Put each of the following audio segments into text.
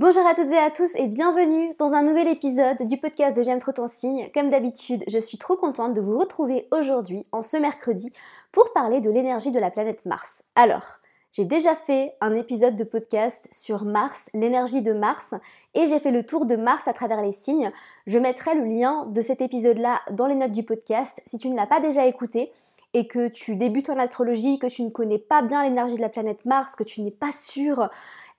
Bonjour à toutes et à tous et bienvenue dans un nouvel épisode du podcast de J'aime trop ton signe. Comme d'habitude, je suis trop contente de vous retrouver aujourd'hui, en ce mercredi, pour parler de l'énergie de la planète Mars. Alors, j'ai déjà fait un épisode de podcast sur Mars, l'énergie de Mars, et j'ai fait le tour de Mars à travers les signes. Je mettrai le lien de cet épisode-là dans les notes du podcast si tu ne l'as pas déjà écouté et que tu débutes en astrologie, que tu ne connais pas bien l'énergie de la planète Mars, que tu n'es pas sûr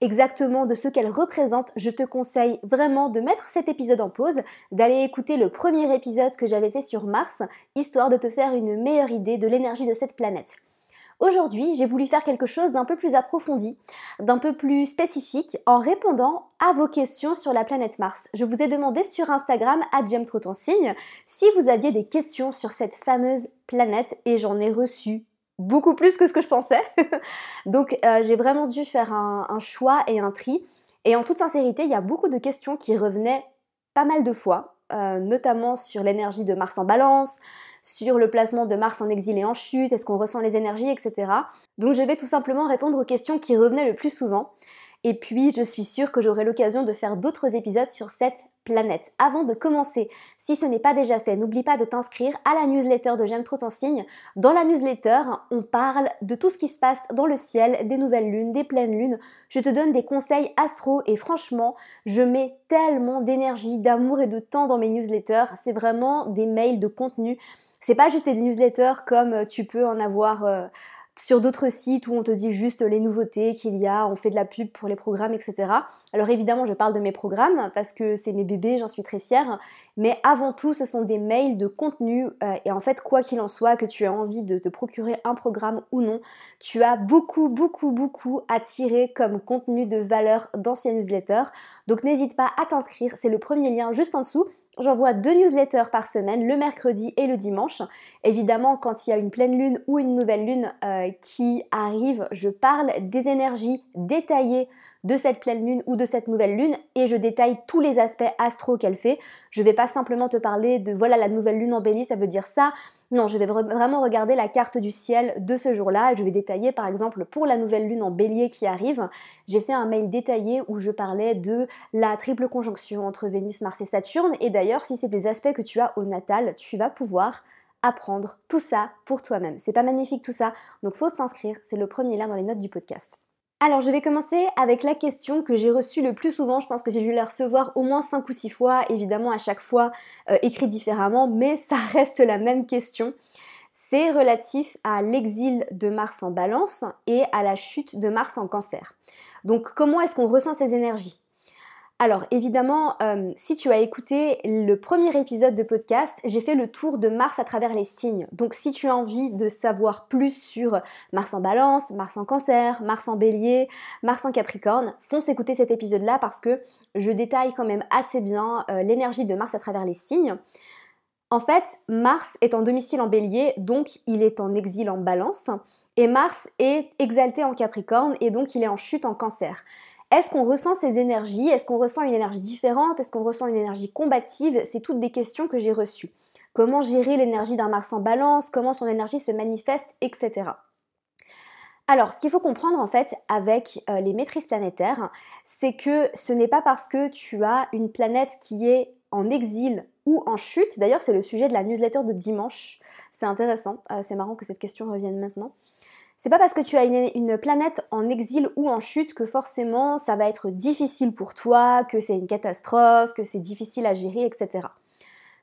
exactement de ce qu'elle représente, je te conseille vraiment de mettre cet épisode en pause, d'aller écouter le premier épisode que j'avais fait sur Mars, histoire de te faire une meilleure idée de l'énergie de cette planète. Aujourd'hui, j'ai voulu faire quelque chose d'un peu plus approfondi, d'un peu plus spécifique, en répondant à vos questions sur la planète Mars. Je vous ai demandé sur Instagram, à signe, si vous aviez des questions sur cette fameuse planète et j'en ai reçu beaucoup plus que ce que je pensais. Donc euh, j'ai vraiment dû faire un, choix et un tri. Et en toute sincérité, il y a beaucoup de questions qui revenaient pas mal de fois, euh, notamment sur l'énergie de Mars en balance, sur le placement de Mars en exil et en chute, est-ce qu'on ressent les énergies, etc. Donc je vais tout simplement répondre aux questions qui revenaient le plus souvent. Et puis, je suis sûre que j'aurai l'occasion de faire d'autres épisodes sur cette planète. Avant de commencer, si ce n'est pas déjà fait, n'oublie pas de t'inscrire à la newsletter de J'aime trop ton signe. Dans la newsletter, on parle de tout ce qui se passe dans le ciel, des nouvelles lunes, des pleines lunes. Je te donne des conseils astro et franchement, je mets tellement d'énergie, d'amour et de temps dans mes newsletters. C'est vraiment des mails de contenu. C'est pas juste des newsletters comme tu peux en avoir euh, sur d'autres sites où on te dit juste les nouveautés qu'il y a, on fait de la pub pour les programmes, etc. Alors évidemment, je parle de mes programmes parce que c'est mes bébés, j'en suis très fière. Mais avant tout, ce sont des mails de contenu euh, et en fait, quoi qu'il en soit, que tu aies envie de te procurer un programme ou non, tu as beaucoup, beaucoup, beaucoup à tirer comme contenu de valeur d'anciens newsletters. Donc n'hésite pas à t'inscrire, c'est le premier lien juste en dessous. J'envoie deux newsletters par semaine, le mercredi et le dimanche. Évidemment, quand il y a une pleine lune ou une nouvelle lune euh, qui arrive, je parle des énergies détaillées de cette pleine lune ou de cette nouvelle lune et je détaille tous les aspects astro qu'elle fait. Je vais pas simplement te parler de voilà la nouvelle lune en bélier, ça veut dire ça. Non, je vais vraiment regarder la carte du ciel de ce jour-là et je vais détailler par exemple pour la nouvelle lune en bélier qui arrive, j'ai fait un mail détaillé où je parlais de la triple conjonction entre Vénus, Mars et Saturne et d'ailleurs si c'est des aspects que tu as au natal, tu vas pouvoir apprendre tout ça pour toi-même. C'est pas magnifique tout ça, donc faut s'inscrire, c'est le premier lien dans les notes du podcast. Alors je vais commencer avec la question que j'ai reçue le plus souvent, je pense que j'ai dû la recevoir au moins 5 ou 6 fois, évidemment à chaque fois euh, écrit différemment, mais ça reste la même question. C'est relatif à l'exil de Mars en balance et à la chute de Mars en cancer. Donc comment est-ce qu'on ressent ces énergies? Alors évidemment, euh, si tu as écouté le premier épisode de podcast, j'ai fait le tour de Mars à travers les signes. Donc si tu as envie de savoir plus sur Mars en balance, Mars en cancer, Mars en bélier, Mars en capricorne, fonce écouter cet épisode-là parce que je détaille quand même assez bien euh, l'énergie de Mars à travers les signes. En fait, Mars est en domicile en bélier, donc il est en exil en balance, et Mars est exalté en capricorne, et donc il est en chute en cancer. Est-ce qu'on ressent ces énergies? Est-ce qu'on ressent une énergie différente? Est-ce qu'on ressent une énergie combative? C'est toutes des questions que j'ai reçues. Comment gérer l'énergie d'un Mars en balance? Comment son énergie se manifeste? Etc. Alors, ce qu'il faut comprendre en fait avec euh, les maîtrises planétaires, c'est que ce n'est pas parce que tu as une planète qui est en exil ou en chute, d'ailleurs c'est le sujet de la newsletter de dimanche, c'est intéressant, euh, c'est marrant que cette question revienne maintenant. C'est pas parce que tu as une, planète en exil ou en chute que forcément ça va être difficile pour toi, que c'est une catastrophe, que c'est difficile à gérer, etc.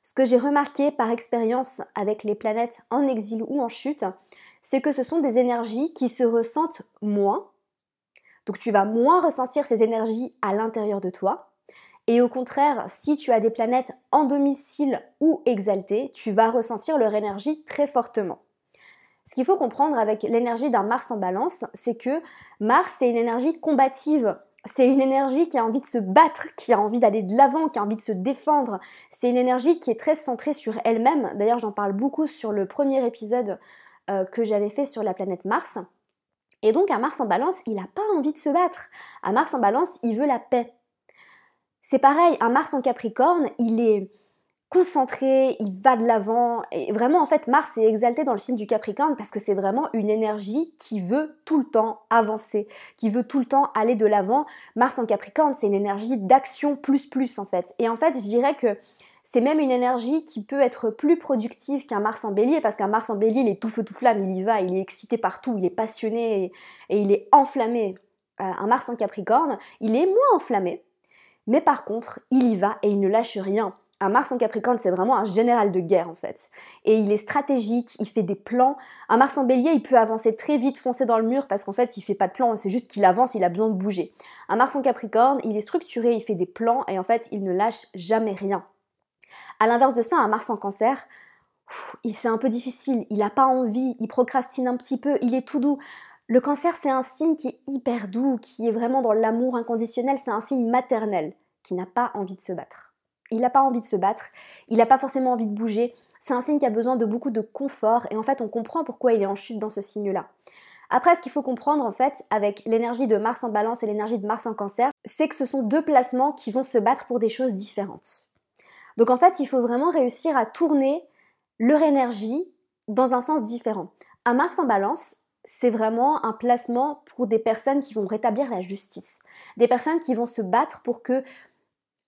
Ce que j'ai remarqué par expérience avec les planètes en exil ou en chute, c'est que ce sont des énergies qui se ressentent moins. Donc tu vas moins ressentir ces énergies à l'intérieur de toi. Et au contraire, si tu as des planètes en domicile ou exaltées, tu vas ressentir leur énergie très fortement. Ce qu'il faut comprendre avec l'énergie d'un Mars en balance, c'est que Mars, c'est une énergie combative. C'est une énergie qui a envie de se battre, qui a envie d'aller de l'avant, qui a envie de se défendre. C'est une énergie qui est très centrée sur elle-même. D'ailleurs, j'en parle beaucoup sur le premier épisode euh, que j'avais fait sur la planète Mars. Et donc, un Mars en balance, il n'a pas envie de se battre. Un Mars en balance, il veut la paix. C'est pareil, un Mars en Capricorne, il est concentré, il va de l'avant. Et vraiment, en fait, Mars est exalté dans le signe du Capricorne parce que c'est vraiment une énergie qui veut tout le temps avancer, qui veut tout le temps aller de l'avant. Mars en Capricorne, c'est une énergie d'action plus plus, en fait. Et en fait, je dirais que c'est même une énergie qui peut être plus productive qu'un Mars en bélier, parce qu'un Mars en bélier, il est tout feu tout flamme, il y va, il est excité partout, il est passionné et, il est enflammé. Euh, un Mars en Capricorne, il est moins enflammé, mais par contre, il y va et il ne lâche rien. Un Mars en Capricorne, c'est vraiment un général de guerre en fait. Et il est stratégique, il fait des plans. Un Mars en Bélier, il peut avancer très vite, foncer dans le mur parce qu'en fait, il fait pas de plan, c'est juste qu'il avance, il a besoin de bouger. Un Mars en Capricorne, il est structuré, il fait des plans et en fait, il ne lâche jamais rien. À l'inverse de ça, un Mars en Cancer, c'est un peu difficile, il n'a pas envie, il procrastine un petit peu, il est tout doux. Le cancer, c'est un signe qui est hyper doux, qui est vraiment dans l'amour inconditionnel, c'est un signe maternel, qui n'a pas envie de se battre. Il n'a pas envie de se battre, il n'a pas forcément envie de bouger. C'est un signe qui a besoin de beaucoup de confort et en fait on comprend pourquoi il est en chute dans ce signe-là. Après, ce qu'il faut comprendre en fait avec l'énergie de Mars en balance et l'énergie de Mars en cancer, c'est que ce sont deux placements qui vont se battre pour des choses différentes. Donc en fait, il faut vraiment réussir à tourner leur énergie dans un sens différent. À Mars en balance, c'est vraiment un placement pour des personnes qui vont rétablir la justice, des personnes qui vont se battre pour que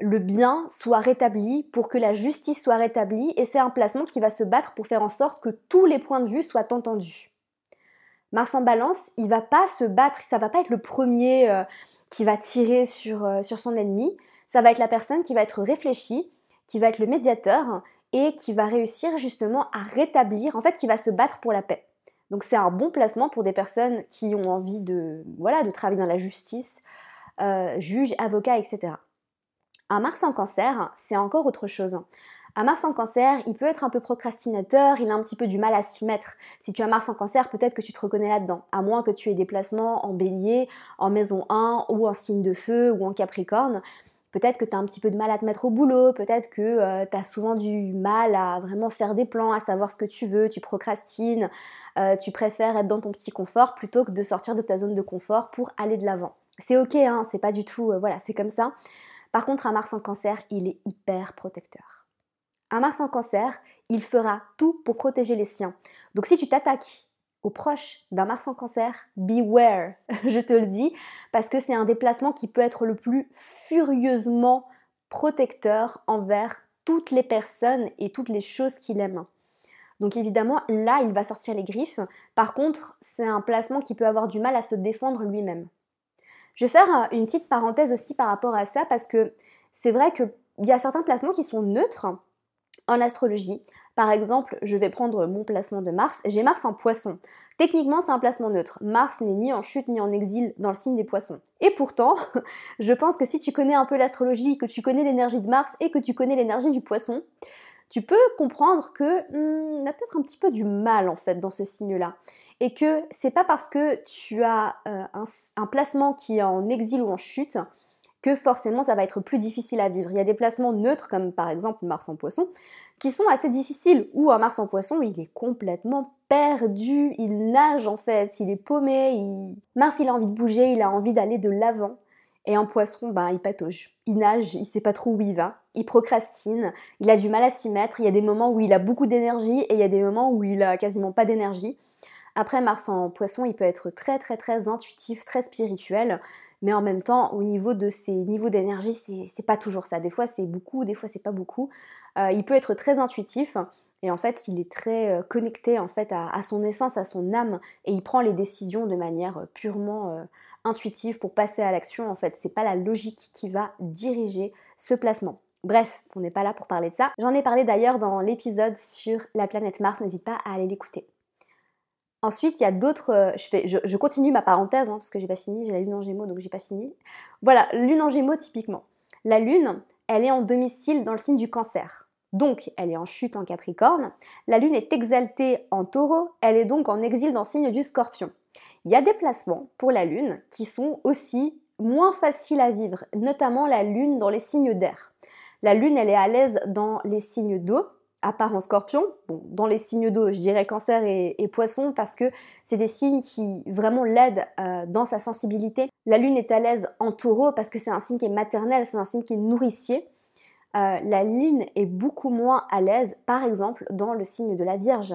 le bien soit rétabli, pour que la justice soit rétablie, et c'est un placement qui va se battre pour faire en sorte que tous les points de vue soient entendus. Mars en balance, il va pas se battre, ça va pas être le premier euh, qui va tirer sur, euh, sur son ennemi, ça va être la personne qui va être réfléchie, qui va être le médiateur et qui va réussir justement à rétablir, en fait, qui va se battre pour la paix. Donc c'est un bon placement pour des personnes qui ont envie de, voilà, de travailler dans la justice, euh, juge, avocat, etc. Un Mars en cancer, c'est encore autre chose. Un Mars en cancer, il peut être un peu procrastinateur, il a un petit peu du mal à s'y mettre. Si tu as Mars en cancer, peut-être que tu te reconnais là-dedans, à moins que tu aies des placements en bélier, en maison 1 ou en signe de feu ou en capricorne. Peut-être que tu as un petit peu de mal à te mettre au boulot, peut-être que euh, tu as souvent du mal à vraiment faire des plans, à savoir ce que tu veux, tu procrastines, euh, tu préfères être dans ton petit confort plutôt que de sortir de ta zone de confort pour aller de l'avant. C'est ok, hein, c'est pas du tout, euh, voilà, c'est comme ça. Par contre, un Mars en cancer, il est hyper protecteur. Un Mars en cancer, il fera tout pour protéger les siens. Donc si tu t'attaques aux proches d'un Mars en cancer, beware, je te le dis, parce que c'est un déplacement qui peut être le plus furieusement protecteur envers toutes les personnes et toutes les choses qu'il aime. Donc évidemment, là, il va sortir les griffes. Par contre, c'est un placement qui peut avoir du mal à se défendre lui-même. Je vais faire une petite parenthèse aussi par rapport à ça parce que c'est vrai qu'il y a certains placements qui sont neutres en astrologie. Par exemple, je vais prendre mon placement de Mars. J'ai Mars en poisson. Techniquement, c'est un placement neutre. Mars n'est ni en chute ni en exil dans le signe des poissons. Et pourtant, je pense que si tu connais un peu l'astrologie, que tu connais l'énergie de Mars et que tu connais l'énergie du poisson, tu peux comprendre que hmm, a peut-être un petit peu du mal en fait dans ce signe-là et que c'est pas parce que tu as euh, un, placement qui est en exil ou en chute que forcément ça va être plus difficile à vivre. Il y a des placements neutres comme par exemple Mars en poisson qui sont assez difficiles ou un Mars en poisson il est complètement perdu, il nage en fait, il est paumé, Mars il a envie de bouger, il a envie d'aller de l'avant et en poisson ben il patauge, il nage, il sait pas trop où il va, il procrastine, il a du mal à s'y mettre, il y a des moments où il a beaucoup d'énergie et il y a des moments où il a quasiment pas d'énergie. Après, Mars en poisson, il peut être très très très intuitif, très spirituel, mais en même temps, au niveau de ses niveaux d'énergie, c'est pas toujours ça. Des fois, c'est beaucoup, des fois, c'est pas beaucoup. Euh, il peut être très intuitif, et en fait, il est très euh, connecté en fait à, son essence, à son âme, et il prend les décisions de manière euh, purement intuitive pour passer à l'action. En fait, c'est pas la logique qui va diriger ce placement. Bref, on n'est pas là pour parler de ça. J'en ai parlé d'ailleurs dans l'épisode sur la planète Mars, n'hésite pas à aller l'écouter. Ensuite, il y a d'autres. Euh, je, continue ma parenthèse hein, parce que j'ai pas fini. J'ai la lune en Gémeaux donc j'ai pas fini. Voilà, lune en Gémeaux typiquement. La lune, elle est en domicile dans le signe du Cancer. Donc, elle est en chute en Capricorne. La lune est exaltée en Taureau. Elle est donc en exil dans le signe du Scorpion. Il y a des placements pour la lune qui sont aussi moins faciles à vivre, notamment la lune dans les signes d'air. La lune, elle est à l'aise dans les signes d'eau, à part en scorpion, dans les signes d'eau, je dirais cancer et, poisson parce que c'est des signes qui vraiment l'aident euh, dans sa sensibilité. La lune est à l'aise en taureau parce que c'est un signe qui est maternel, c'est un signe qui est nourricier. euh, la lune est beaucoup moins à l'aise, par exemple, dans le signe de la Vierge.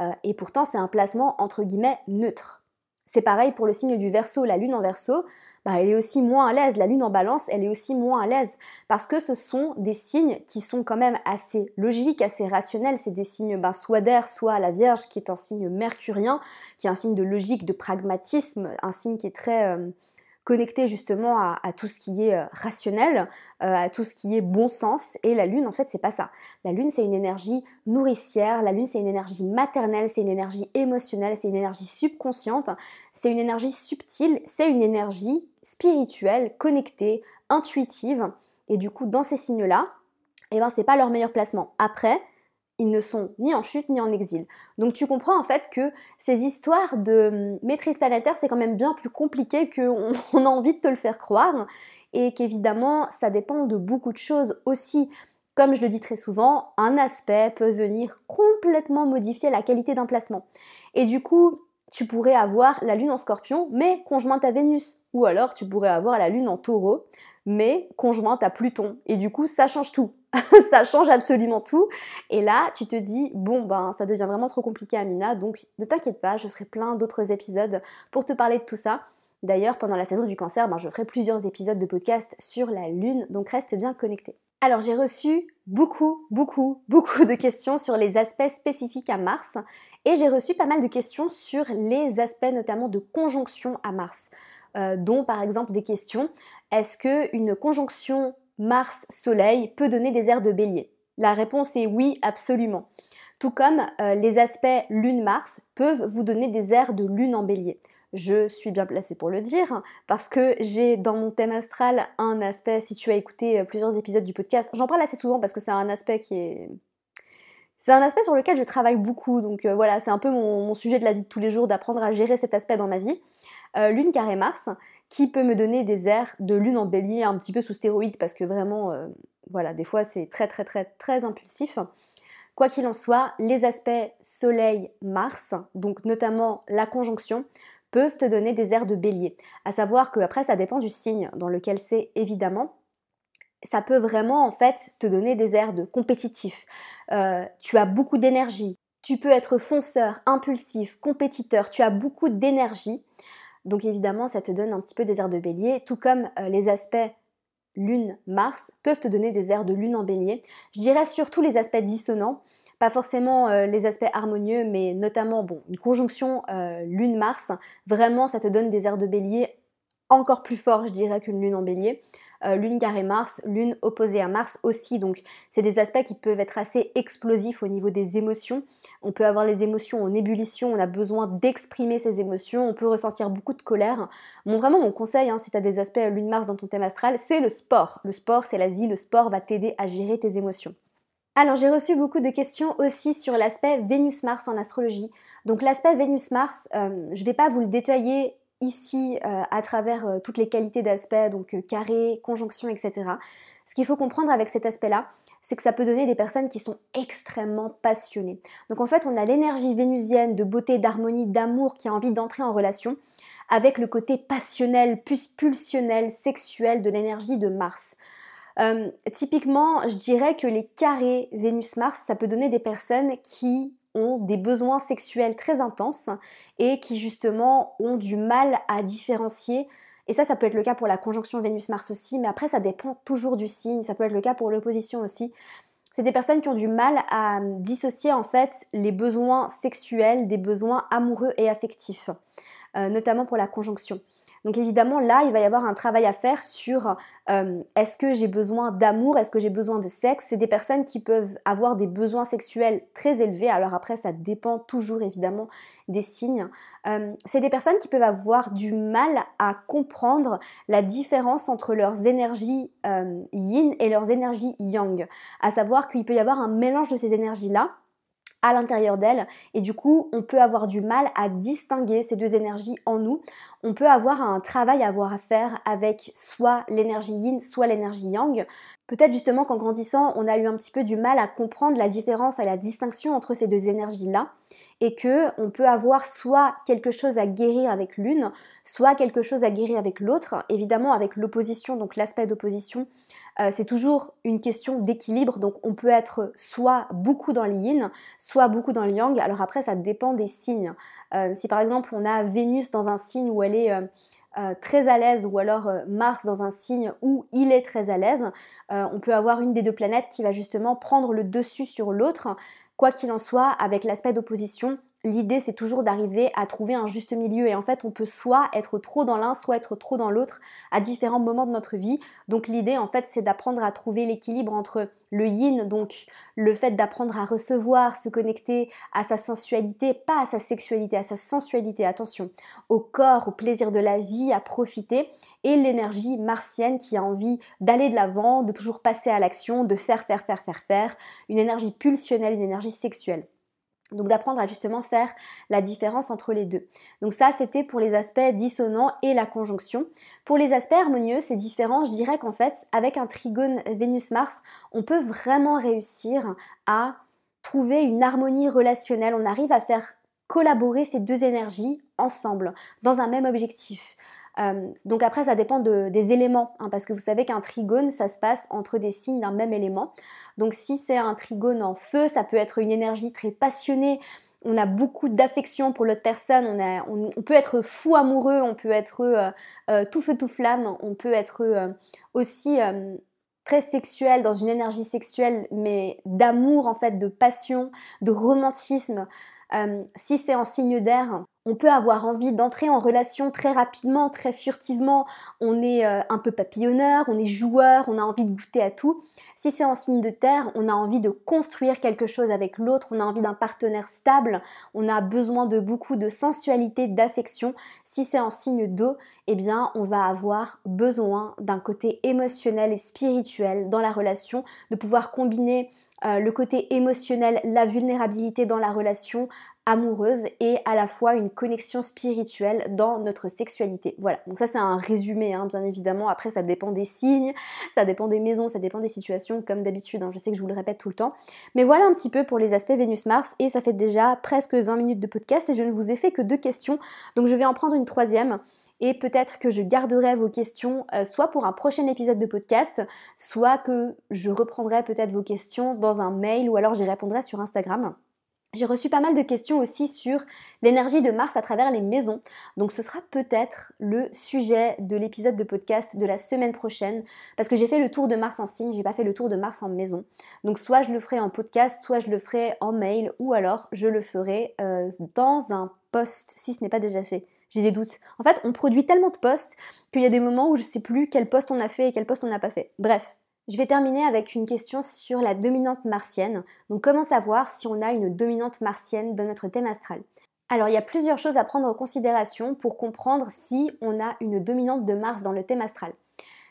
Euh, et pourtant, c'est un placement entre guillemets neutre. C'est pareil pour le signe du Verseau, la lune en Verseau. Bah, elle est aussi moins à l'aise. La lune en balance, elle est aussi moins à l'aise. Parce que ce sont des signes qui sont quand même assez logiques, assez rationnels. C'est des signes ben, soit d'air, soit la Vierge, qui est un signe mercurien, qui est un signe de logique, de pragmatisme, un signe qui est très... Euh, connecté justement à, tout ce qui est euh, rationnel, euh, à tout ce qui est bon sens. Et la lune, en fait, c'est pas ça. La lune, c'est une énergie nourricière. La lune, c'est une énergie maternelle. C'est une énergie émotionnelle. C'est une énergie subconsciente. C'est une énergie subtile. C'est une énergie spirituelle, connectée, intuitive. Et du coup, dans ces signes-là, eh ben, c'est pas leur meilleur placement. Après, ils ne sont ni en chute ni en exil. Donc tu comprends en fait que ces histoires de hum, maîtrise planétaire, c'est quand même bien plus compliqué qu'on on a envie de te le faire croire et qu'évidemment ça dépend de beaucoup de choses aussi. Comme je le dis très souvent, un aspect peut venir complètement modifier la qualité d'un placement. Et du coup, tu pourrais avoir la lune en scorpion, mais conjointe à Vénus. Ou alors tu pourrais avoir la lune en taureau, mais conjointe à Pluton. Et du coup, ça change tout. ça change absolument tout. Et là, tu te dis, bon, ben, ça devient vraiment trop compliqué, Amina, donc ne t'inquiète pas, je ferai plein d'autres épisodes pour te parler de tout ça. D'ailleurs, pendant la saison du cancer, ben, je ferai plusieurs épisodes de podcast sur la Lune, donc reste bien connecté. Alors, j'ai reçu beaucoup, beaucoup, beaucoup de questions sur les aspects spécifiques à Mars, et j'ai reçu pas mal de questions sur les aspects notamment de conjonction à Mars. Euh, dont par exemple des questions est-ce qu'une conjonction Mars-Soleil peut donner des airs de bélier La réponse est oui, absolument. Tout comme euh, les aspects Lune-Mars peuvent vous donner des airs de Lune en bélier. Je suis bien placée pour le dire parce que j'ai dans mon thème astral un aspect, si tu as écouté euh, plusieurs épisodes du podcast, j'en parle assez souvent parce que c'est un aspect qui est... C'est un aspect sur lequel je travaille beaucoup, donc euh, voilà, c'est un peu mon, sujet de la vie de tous les jours d'apprendre à gérer cet aspect dans ma vie. lune carré Mars, qui peut me donner des airs de lune en bélier un petit peu sous stéroïde parce que vraiment, euh, voilà, des fois c'est très très très très impulsif. Quoi qu'il en soit, les aspects Soleil-Mars, donc notamment la conjonction, peuvent te donner des airs de bélier. À savoir que après ça dépend du signe dans lequel c'est évidemment. Ça peut vraiment en fait te donner des airs de compétitif. Euh, tu as beaucoup d'énergie. Tu peux être fonceur, impulsif, compétiteur. Tu as beaucoup d'énergie. Donc évidemment, ça te donne un petit peu des airs de bélier, tout comme euh, les aspects Lune-Mars peuvent te donner des airs de Lune en bélier. Je dirais surtout les aspects dissonants, pas forcément euh, les aspects harmonieux, mais notamment une conjonction euh, Lune-Mars, vraiment ça te donne des airs de bélier encore plus forts, je dirais, qu'une Lune en bélier. Euh, lune carré Mars, lune opposée à Mars aussi. Donc c'est des aspects qui peuvent être assez explosifs au niveau des émotions. On peut avoir les émotions en ébullition, on a besoin d'exprimer ces émotions, on peut ressentir beaucoup de colère. Vraiment mon conseil, hein, si tu as des aspects lune Mars dans ton thème astral, c'est le sport. Le sport, c'est la vie, le sport va t'aider à gérer tes émotions. Alors j'ai reçu beaucoup de questions aussi sur l'aspect Vénus-Mars en astrologie. Donc l'aspect Vénus-Mars, euh, je ne vais pas vous le détailler ici euh, à travers euh, toutes les qualités d'aspect, donc euh, carré, conjonction, etc. Ce qu'il faut comprendre avec cet aspect-là, c'est que ça peut donner des personnes qui sont extrêmement passionnées. Donc en fait, on a l'énergie vénusienne de beauté, d'harmonie, d'amour qui a envie d'entrer en relation avec le côté passionnel, pulsionnel, sexuel de l'énergie de Mars. typiquement, je dirais que les carrés Vénus-Mars, ça peut donner des personnes qui ont des besoins sexuels très intenses et qui justement ont du mal à différencier. Et ça, ça peut être le cas pour la conjonction Vénus-Mars aussi, mais après, ça dépend toujours du signe. Ça peut être le cas pour l'opposition aussi. C'est des personnes qui ont du mal à dissocier en fait les besoins sexuels des besoins amoureux et affectifs, euh, notamment pour la conjonction. Donc évidemment, là, il va y avoir un travail à faire sur euh, est-ce que j'ai besoin d'amour, est-ce que j'ai besoin de sexe? C'est des personnes qui peuvent avoir des besoins sexuels très élevés. Alors après, ça dépend toujours évidemment des signes. Euh, c'est des personnes qui peuvent avoir du mal à comprendre la différence entre leurs énergies euh, yin et leurs énergies yang. À savoir qu'il peut y avoir un mélange de ces énergies-là à l'intérieur d'elle et du coup on peut avoir du mal à distinguer ces deux énergies en nous. On peut avoir un travail à avoir à faire avec soit l'énergie yin, soit l'énergie yang. Peut-être justement qu'en grandissant, on a eu un petit peu du mal à comprendre la différence et la distinction entre ces deux énergies-là. et que on peut avoir soit quelque chose à guérir avec l'une, soit quelque chose à guérir avec l'autre. Évidemment, avec l'opposition, donc l'aspect d'opposition, euh, c'est toujours une question d'équilibre. Donc on peut être soit beaucoup dans le soit beaucoup dans le yang. Alors après, ça dépend des signes. Euh, si par exemple on a Vénus dans un signe où elle est euh, très à l'aise ou alors Mars dans un signe où il est très à l'aise, on peut avoir une des deux planètes qui va justement prendre le dessus sur l'autre. Quoi qu'il en soit, avec l'aspect d'opposition, l'idée c'est toujours d'arriver à trouver un juste milieu et en fait on peut soit être trop dans l'un, soit être trop dans l'autre à différents moments de notre vie. Donc l'idée en fait c'est d'apprendre à trouver l'équilibre entre le yin, donc le fait d'apprendre à recevoir, se connecter à sa sensualité, pas à sa sexualité, à sa sensualité, attention, au corps, au plaisir de la vie, à profiter, et l'énergie martienne qui a envie d'aller de l'avant, de toujours passer à l'action, de faire, faire, faire, faire, faire, une énergie pulsionnelle, une énergie sexuelle. Donc d'apprendre à justement faire la différence entre les deux. Donc ça, c'était pour les aspects dissonants et la conjonction. Pour les aspects harmonieux, c'est différent. Je dirais qu'en fait, avec un trigone Vénus-Mars, on peut vraiment réussir à trouver une harmonie relationnelle. On arrive à faire collaborer ces deux énergies ensemble dans un même objectif. Euh, donc après, ça dépend des éléments, hein, parce que vous savez qu'un trigone, ça se passe entre des signes d'un même élément. Donc si c'est un trigone en feu, ça peut être une énergie très passionnée, on a beaucoup d'affection pour l'autre personne, on, peut être fou amoureux, on peut être euh, euh, tout feu tout flamme, on peut être aussi très sexuel, dans une énergie sexuelle, mais d'amour en fait, de passion, de romantisme. si c'est en signe d'air, on peut avoir envie d'entrer en relation très rapidement, très furtivement. On est euh, un peu papillonneur, on est joueur, on a envie de goûter à tout. Si c'est en signe de terre, on a envie de construire quelque chose avec l'autre, on a envie d'un partenaire stable, on a besoin de beaucoup de sensualité, d'affection. Si c'est en signe d'eau, eh bien, on va avoir besoin d'un côté émotionnel et spirituel dans la relation, de pouvoir combiner euh, le côté émotionnel, la vulnérabilité dans la relation amoureuse et à la fois une connexion spirituelle dans notre sexualité. Voilà, donc ça c'est un résumé, hein, bien évidemment. Après, ça dépend des signes, ça dépend des maisons, ça dépend des situations, comme d'habitude. Hein. Je sais que je vous le répète tout le temps. Mais voilà un petit peu pour les aspects Vénus-Mars et ça fait déjà presque 20 minutes de podcast et je ne vous ai fait que deux questions. Donc je vais en prendre une troisième et peut-être que je garderai vos questions euh, soit pour un prochain épisode de podcast, soit que je reprendrai peut-être vos questions dans un mail ou alors j'y répondrai sur Instagram. J'ai reçu pas mal de questions aussi sur l'énergie de Mars à travers les maisons. Donc ce sera peut-être le sujet de l'épisode de podcast de la semaine prochaine parce que j'ai fait le tour de Mars en signe, j'ai pas fait le tour de Mars en maison. Donc soit je le ferai en podcast, soit je le ferai en mail ou alors je le ferai euh, dans un post si ce n'est pas déjà fait. J'ai des doutes. En fait, on produit tellement de posts qu'il y a des moments où je sais plus quel post on a fait et quel post on n'a pas fait. Bref, je vais terminer avec une question sur la dominante martienne. Donc comment savoir si on a une dominante martienne dans notre thème astral? Alors il y a plusieurs choses à prendre en considération pour comprendre si on a une dominante de Mars dans le thème astral.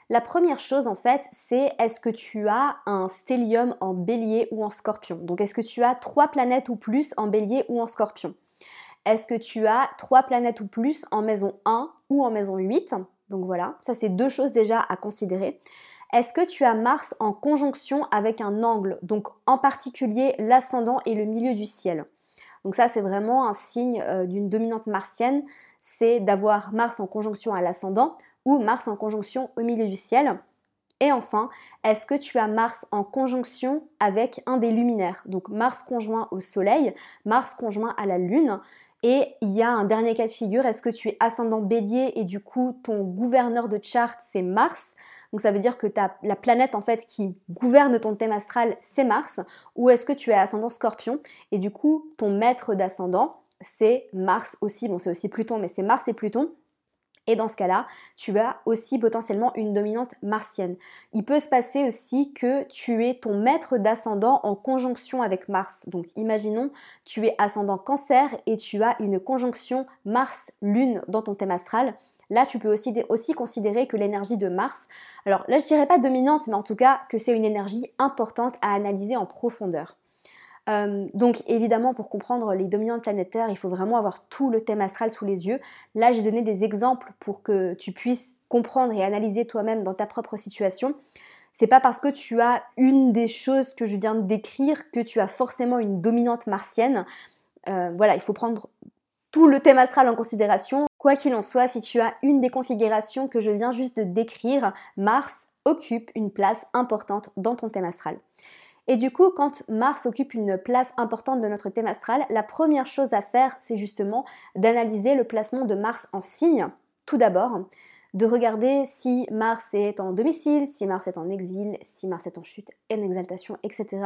La première chose en fait, c'est est-ce que tu as un stellium en bélier ou en scorpion? Donc est-ce que tu as trois planètes ou plus en bélier ou en scorpion? Est-ce que tu as trois planètes ou plus en maison 1 ou en maison 8 Donc voilà, ça c'est deux choses déjà à considérer. Est-ce que tu as Mars en conjonction avec un angle, donc en particulier l'ascendant et le milieu du ciel? Donc ça c'est vraiment un signe euh, d'une dominante martienne, c'est d'avoir Mars en conjonction à l'ascendant ou Mars en conjonction au milieu du ciel. Et enfin, est-ce que tu as Mars en conjonction avec un des luminaires? Donc Mars conjoint au Soleil, Mars conjoint à la Lune. Et il y a un dernier cas de figure, est-ce que tu es ascendant bélier et du coup ton gouverneur de charte c'est Mars? Donc ça veut dire que as la planète en fait qui gouverne ton thème astral, c'est Mars, ou est-ce que tu es ascendant scorpion et du coup ton maître d'ascendant, c'est Mars aussi, bon c'est aussi Pluton, mais c'est Mars et Pluton. Et dans ce cas-là, tu as aussi potentiellement une dominante martienne. Il peut se passer aussi que tu es ton maître d'ascendant en conjonction avec Mars. Donc imaginons, tu es ascendant cancer et tu as une conjonction Mars-Lune dans ton thème astral. Là, tu peux aussi, aussi considérer que l'énergie de Mars, alors là je dirais pas dominante, mais en tout cas que c'est une énergie importante à analyser en profondeur. Euh, donc évidemment, pour comprendre les dominantes planétaires, il faut vraiment avoir tout le thème astral sous les yeux. Là, j'ai donné des exemples pour que tu puisses comprendre et analyser toi-même dans ta propre situation. C'est pas parce que tu as une des choses que je viens de décrire que tu as forcément une dominante martienne. voilà, il faut prendre tout le thème astral en considération. Quoi qu'il en soit, si tu as une des configurations que je viens juste de décrire, Mars occupe une place importante dans ton thème astral. Et du coup, quand Mars occupe une place importante de notre thème astral, la première chose à faire, c'est justement d'analyser le placement de Mars en signe, tout d'abord, de regarder si Mars est en domicile, si Mars est en exil, si Mars est en chute, en exaltation, etc.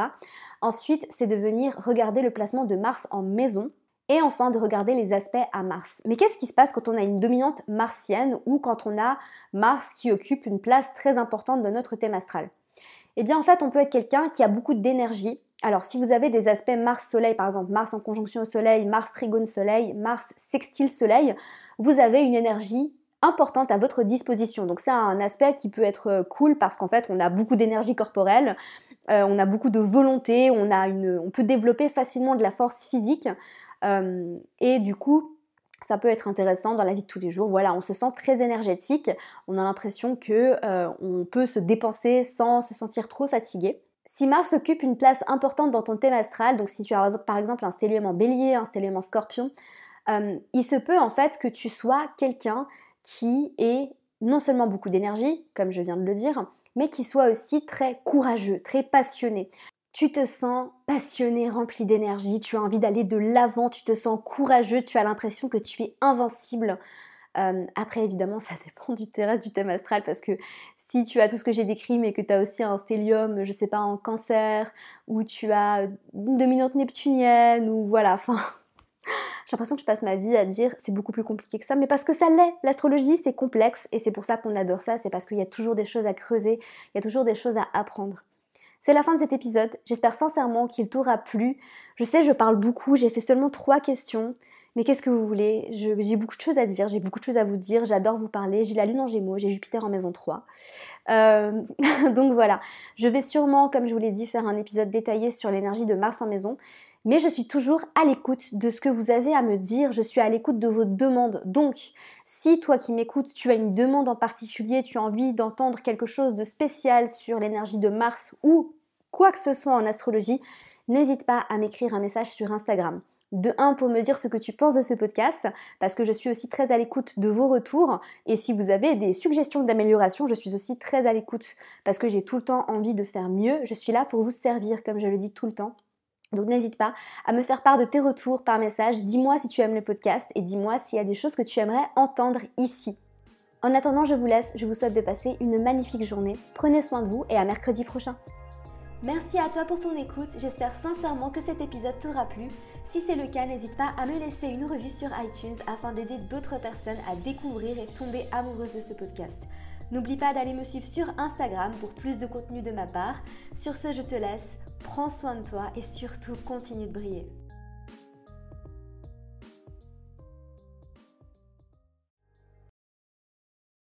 Ensuite, c'est de venir regarder le placement de Mars en maison, et enfin de regarder les aspects à Mars. Mais qu'est-ce qui se passe quand on a une dominante martienne ou quand on a Mars qui occupe une place très importante dans notre thème astral? Eh bien en fait on peut être quelqu'un qui a beaucoup d'énergie. Alors si vous avez des aspects Mars-Soleil, par exemple Mars en conjonction au Soleil, Mars trigone Soleil, Mars sextile Soleil, vous avez une énergie importante à votre disposition. Donc c'est un aspect qui peut être euh, cool parce qu'en fait on a beaucoup d'énergie corporelle, euh, on a beaucoup de volonté, on peut développer facilement de la force physique. Euh, et du coup, ça peut être intéressant dans la vie de tous les jours. Voilà, on se sent très énergétique, on a l'impression que euh, on peut se dépenser sans se sentir trop fatigué. Si Mars occupe une place importante dans ton thème astral, donc si tu as par exemple un stellium en bélier, un stellium en scorpion, euh, il se peut en fait que tu sois quelqu'un qui ait non seulement beaucoup d'énergie, comme je viens de le dire, mais qui soit aussi très courageux, très passionné. Tu te sens passionné, rempli d'énergie, tu as envie d'aller de l'avant, tu te sens courageux, tu as l'impression que tu es invincible. Euh, après, évidemment, ça dépend du terrestre, du thème astral, parce que si tu as tout ce que j'ai décrit, mais que tu as aussi un stellium, je sais pas, en cancer, ou tu as une dominante neptunienne, ou voilà, enfin. J'ai l'impression que je passe ma vie à dire c'est beaucoup plus compliqué que ça, mais parce que ça l'est. L'astrologie, c'est complexe, et c'est pour ça qu'on adore ça, c'est parce qu'il y a toujours des choses à creuser, il y a toujours des choses à apprendre. C'est la fin de cet épisode. J'espère sincèrement qu'il t'aura plu. Je sais, je parle beaucoup, j'ai fait seulement trois questions. Mais qu'est-ce que vous voulez? J'ai beaucoup de choses à dire, j'ai beaucoup de choses à vous dire, j'adore vous parler. J'ai la lune en gémeaux, j'ai Jupiter en maison 3. Euh, donc voilà, je vais sûrement, comme je vous l'ai dit, faire un épisode détaillé sur l'énergie de Mars en maison. Mais je suis toujours à l'écoute de ce que vous avez à me dire, je suis à l'écoute de vos demandes. Donc, si toi qui m'écoutes, tu as une demande en particulier, tu as envie d'entendre quelque chose de spécial sur l'énergie de Mars ou quoi que ce soit en astrologie, n'hésite pas à m'écrire un message sur Instagram. De un, pour me dire ce que tu penses de ce podcast, parce que je suis aussi très à l'écoute de vos retours. Et si vous avez des suggestions d'amélioration, je suis aussi très à l'écoute, parce que j'ai tout le temps envie de faire mieux. Je suis là pour vous servir, comme je le dis tout le temps. Donc n'hésite pas à me faire part de tes retours par message. Dis-moi si tu aimes le podcast et dis-moi s'il y a des choses que tu aimerais entendre ici. En attendant, je vous laisse. Je vous souhaite de passer une magnifique journée. Prenez soin de vous et à mercredi prochain. Merci à toi pour ton écoute, j'espère sincèrement que cet épisode t'aura plu. Si c'est le cas, n'hésite pas à me laisser une revue sur iTunes afin d'aider d'autres personnes à découvrir et tomber amoureuses de ce podcast. N'oublie pas d'aller me suivre sur Instagram pour plus de contenu de ma part. Sur ce, je te laisse, prends soin de toi et surtout continue de briller.